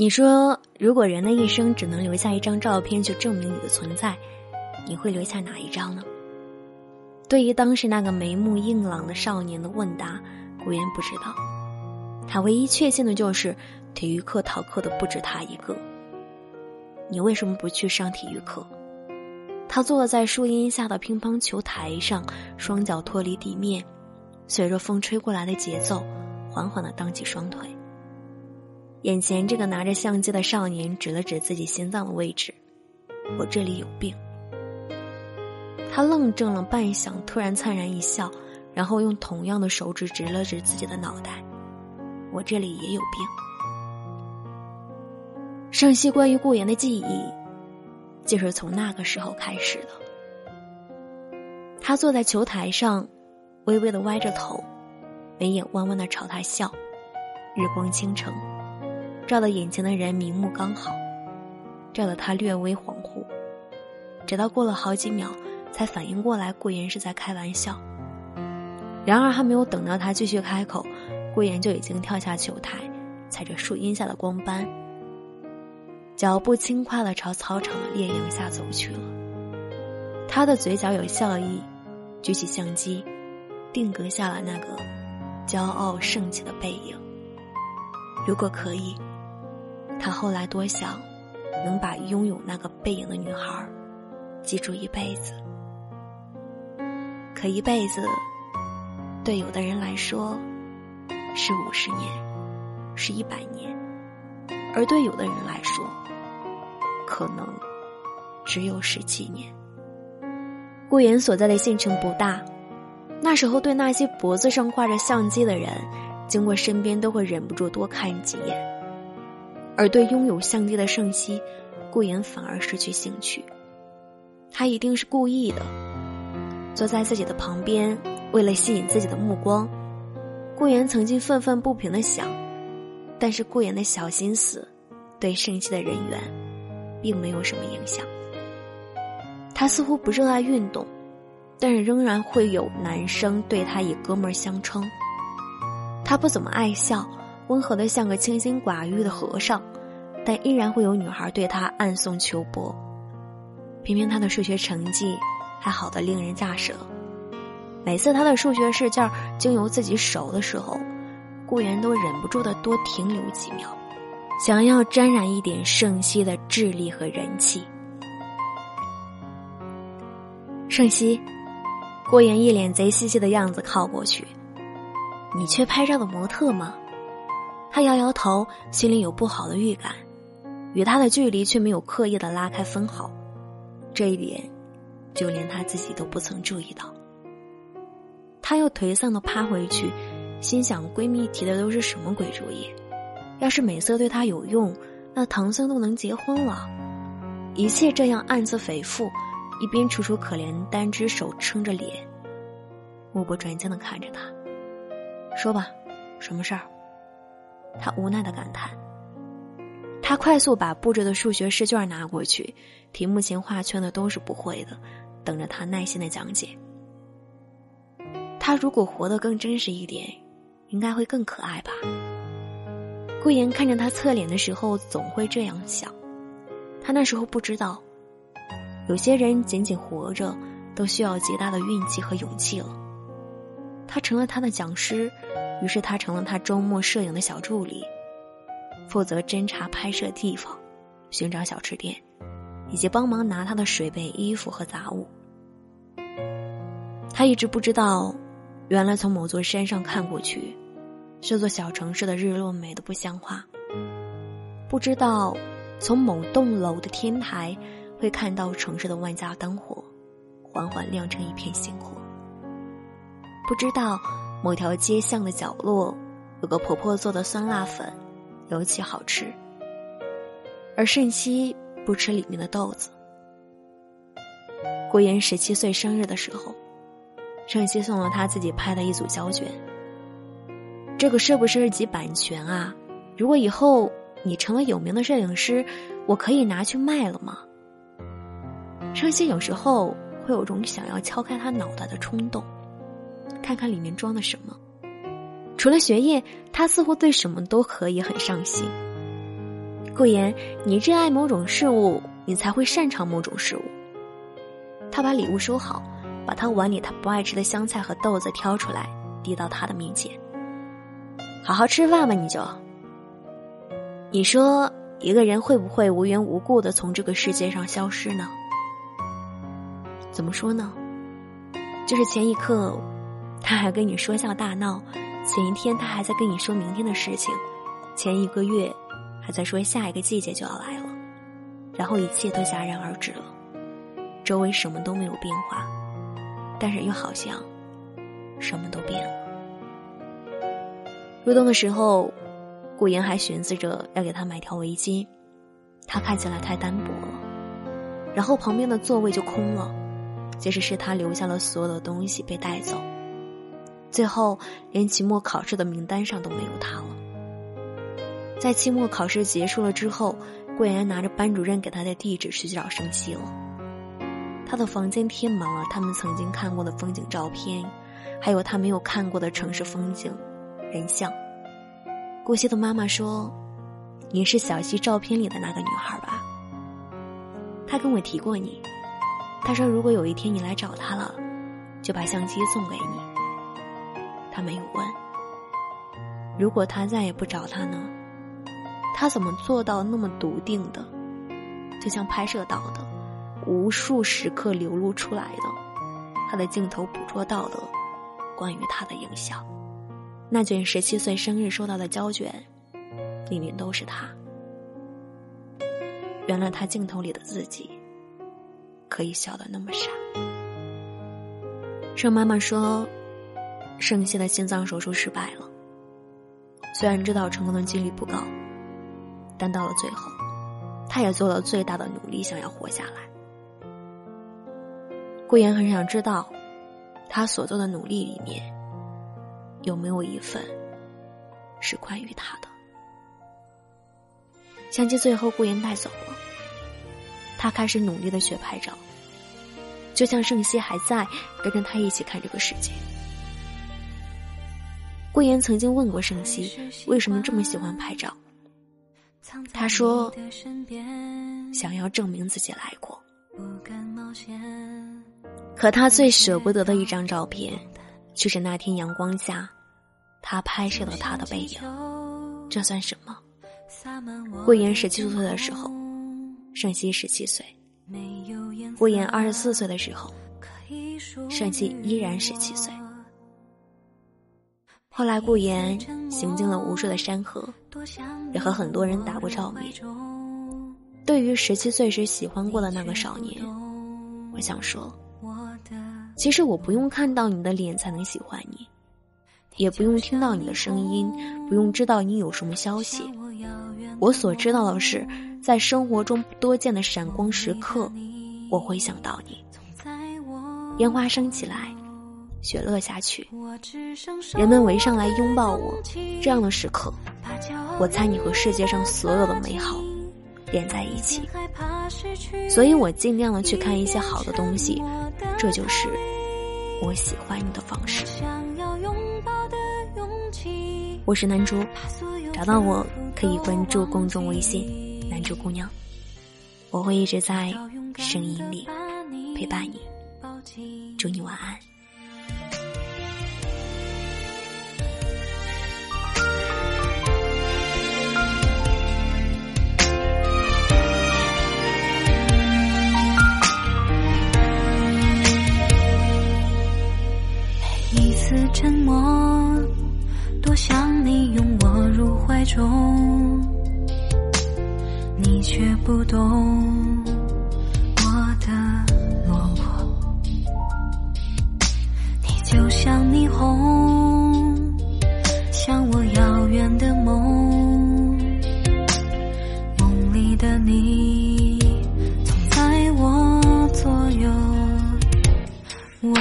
你说，如果人的一生只能留下一张照片去证明你的存在，你会留下哪一张呢？对于当时那个眉目硬朗的少年的问答，顾言不知道。他唯一确信的就是体育课逃课的不止他一个。你为什么不去上体育课？他坐在树荫下的乒乓球台上，双脚脱离地面，随着风吹过来的节奏，缓缓的荡起双腿。眼前这个拿着相机的少年指了指自己心脏的位置：“我这里有病。”他愣怔了半晌，突然灿然一笑，然后用同样的手指指了指自己的脑袋：“我这里也有病。”盛熙关于顾言的记忆，就是从那个时候开始的。他坐在球台上，微微的歪着头，眉眼弯弯的朝他笑，日光倾城。照得眼前的人明目刚好，照得他略微恍惚，直到过了好几秒，才反应过来顾言是在开玩笑。然而还没有等到他继续开口，顾言就已经跳下球台，踩着树荫下的光斑，脚步轻快的朝操场的烈阳下走去了。他的嘴角有笑意，举起相机，定格下了那个骄傲盛气的背影。如果可以。他后来多想，能把拥有那个背影的女孩记住一辈子。可一辈子，对有的人来说是五十年，是一百年，而对有的人来说，可能只有十几年。顾言所在的县城不大，那时候对那些脖子上挂着相机的人，经过身边都会忍不住多看几眼。而对拥有相机的盛熙，顾言反而失去兴趣。他一定是故意的，坐在自己的旁边，为了吸引自己的目光。顾言曾经愤愤不平的想，但是顾言的小心思，对盛熙的人缘，并没有什么影响。他似乎不热爱运动，但是仍然会有男生对他以哥们儿相称。他不怎么爱笑。温和的像个清心寡欲的和尚，但依然会有女孩对他暗送秋波。偏偏他的数学成绩还好的令人咋舌。每次他的数学试卷经由自己手的时候，顾源都忍不住的多停留几秒，想要沾染一点盛熙的智力和人气。盛熙，顾源一脸贼兮兮的样子靠过去：“你缺拍照的模特吗？”他摇摇头，心里有不好的预感，与他的距离却没有刻意的拉开分毫，这一点，就连他自己都不曾注意到。他又颓丧的趴回去，心想：闺蜜提的都是什么鬼主意？要是美色对她有用，那唐僧都能结婚了。一切这样暗自肥腹，一边楚楚可怜，单只手撑着脸，目不转睛的看着他，说吧，什么事儿？他无奈的感叹。他快速把布置的数学试卷拿过去，题目前画圈的都是不会的，等着他耐心的讲解。他如果活得更真实一点，应该会更可爱吧。顾言看着他侧脸的时候，总会这样想。他那时候不知道，有些人仅仅活着，都需要极大的运气和勇气了。他成了他的讲师。于是他成了他周末摄影的小助理，负责侦查拍摄地方、寻找小吃店，以及帮忙拿他的水杯、衣服和杂物。他一直不知道，原来从某座山上看过去，这座小城市的日落美得不像话。不知道，从某栋楼的天台会看到城市的万家灯火，缓缓亮成一片星火。不知道。某条街巷的角落，有个婆婆做的酸辣粉，尤其好吃。而盛希不吃里面的豆子。顾言十七岁生日的时候，盛希送了他自己拍的一组胶卷。这个是不是及版权啊？如果以后你成了有名的摄影师，我可以拿去卖了吗？盛熙有时候会有种想要敲开他脑袋的冲动。看看里面装的什么，除了学业，他似乎对什么都可以很上心。顾言，你热爱某种事物，你才会擅长某种事物。他把礼物收好，把他碗里他不爱吃的香菜和豆子挑出来，递到他的面前。好好吃饭吧，你就。你说一个人会不会无缘无故的从这个世界上消失呢？怎么说呢？就是前一刻，他还跟你说笑大闹；前一天他还在跟你说明天的事情；前一个月还在说下一个季节就要来了，然后一切都戛然而止了，周围什么都没有变化，但是又好像什么都变了。入冬的时候。顾言还寻思着要给他买条围巾，他看起来太单薄了。然后旁边的座位就空了，即使是他留下了所有的东西被带走，最后连期末考试的名单上都没有他了。在期末考试结束了之后，顾言拿着班主任给他的地址去找生气了。他的房间贴满了他们曾经看过的风景照片，还有他没有看过的城市风景、人像。顾西的妈妈说：“你是小溪照片里的那个女孩吧？她跟我提过你。她说，如果有一天你来找她了，就把相机送给你。他没有问，如果他再也不找她呢？他怎么做到那么笃定的，就像拍摄到的，无数时刻流露出来的，他的镜头捕捉到的，关于他的影像。”那卷十七岁生日收到的胶卷，里面都是他。原来他镜头里的自己，可以笑得那么傻。盛妈妈说，盛希的心脏手术失败了。虽然知道成功的几率不高，但到了最后，他也做了最大的努力，想要活下来。顾言很想知道，他所做的努力里面。有没有一份是关于他的？相机最后顾言带走了，他开始努力的学拍照，就像盛熙还在跟着他一起看这个世界。顾言曾经问过盛熙为什么这么喜欢拍照，他说想要证明自己来过。可他最舍不得的一张照片。就是那天阳光下，他拍摄了他的背影，这算什么？顾言十七岁的时候，盛熙十七岁；顾言二十四岁的时候，盛熙依然十七岁。后来顾言行进了无数的山河，也和很多人打过照面。对于十七岁时喜欢过的那个少年，我想说。其实我不用看到你的脸才能喜欢你，也不用听到你的声音，不用知道你有什么消息。我所知道的是，在生活中多见的闪光时刻，我会想到你。烟花升起来，雪落下去，人们围上来拥抱我，这样的时刻，我猜你和世界上所有的美好连在一起。所以我尽量的去看一些好的东西。这就是我喜欢你的方式。我是南珠，找到我可以关注公众微信“南珠姑娘”，我会一直在声音里陪伴你。祝你晚安。沉默，多想你拥我入怀中，你却不懂我的落魄。你就像霓虹，像我遥远的梦，梦里的你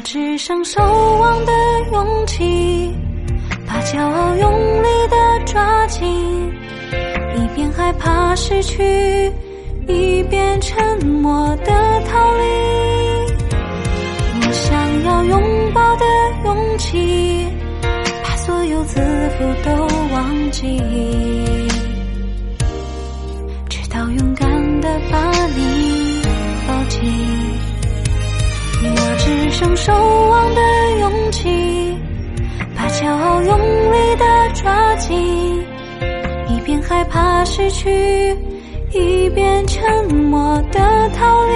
我只剩守望的。勇气，把骄傲用力的抓紧，一边害怕失去，一边沉默的逃离。我想要拥抱的勇气，把所有自负都忘记，直到勇敢的把你我只剩守望的勇气，把骄傲用力的抓紧，一边害怕失去，一边沉默的逃离。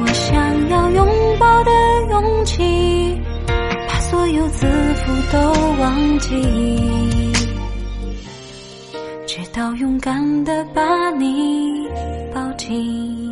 我想要拥抱的勇气，把所有自负都忘记。直到勇敢的把你抱紧。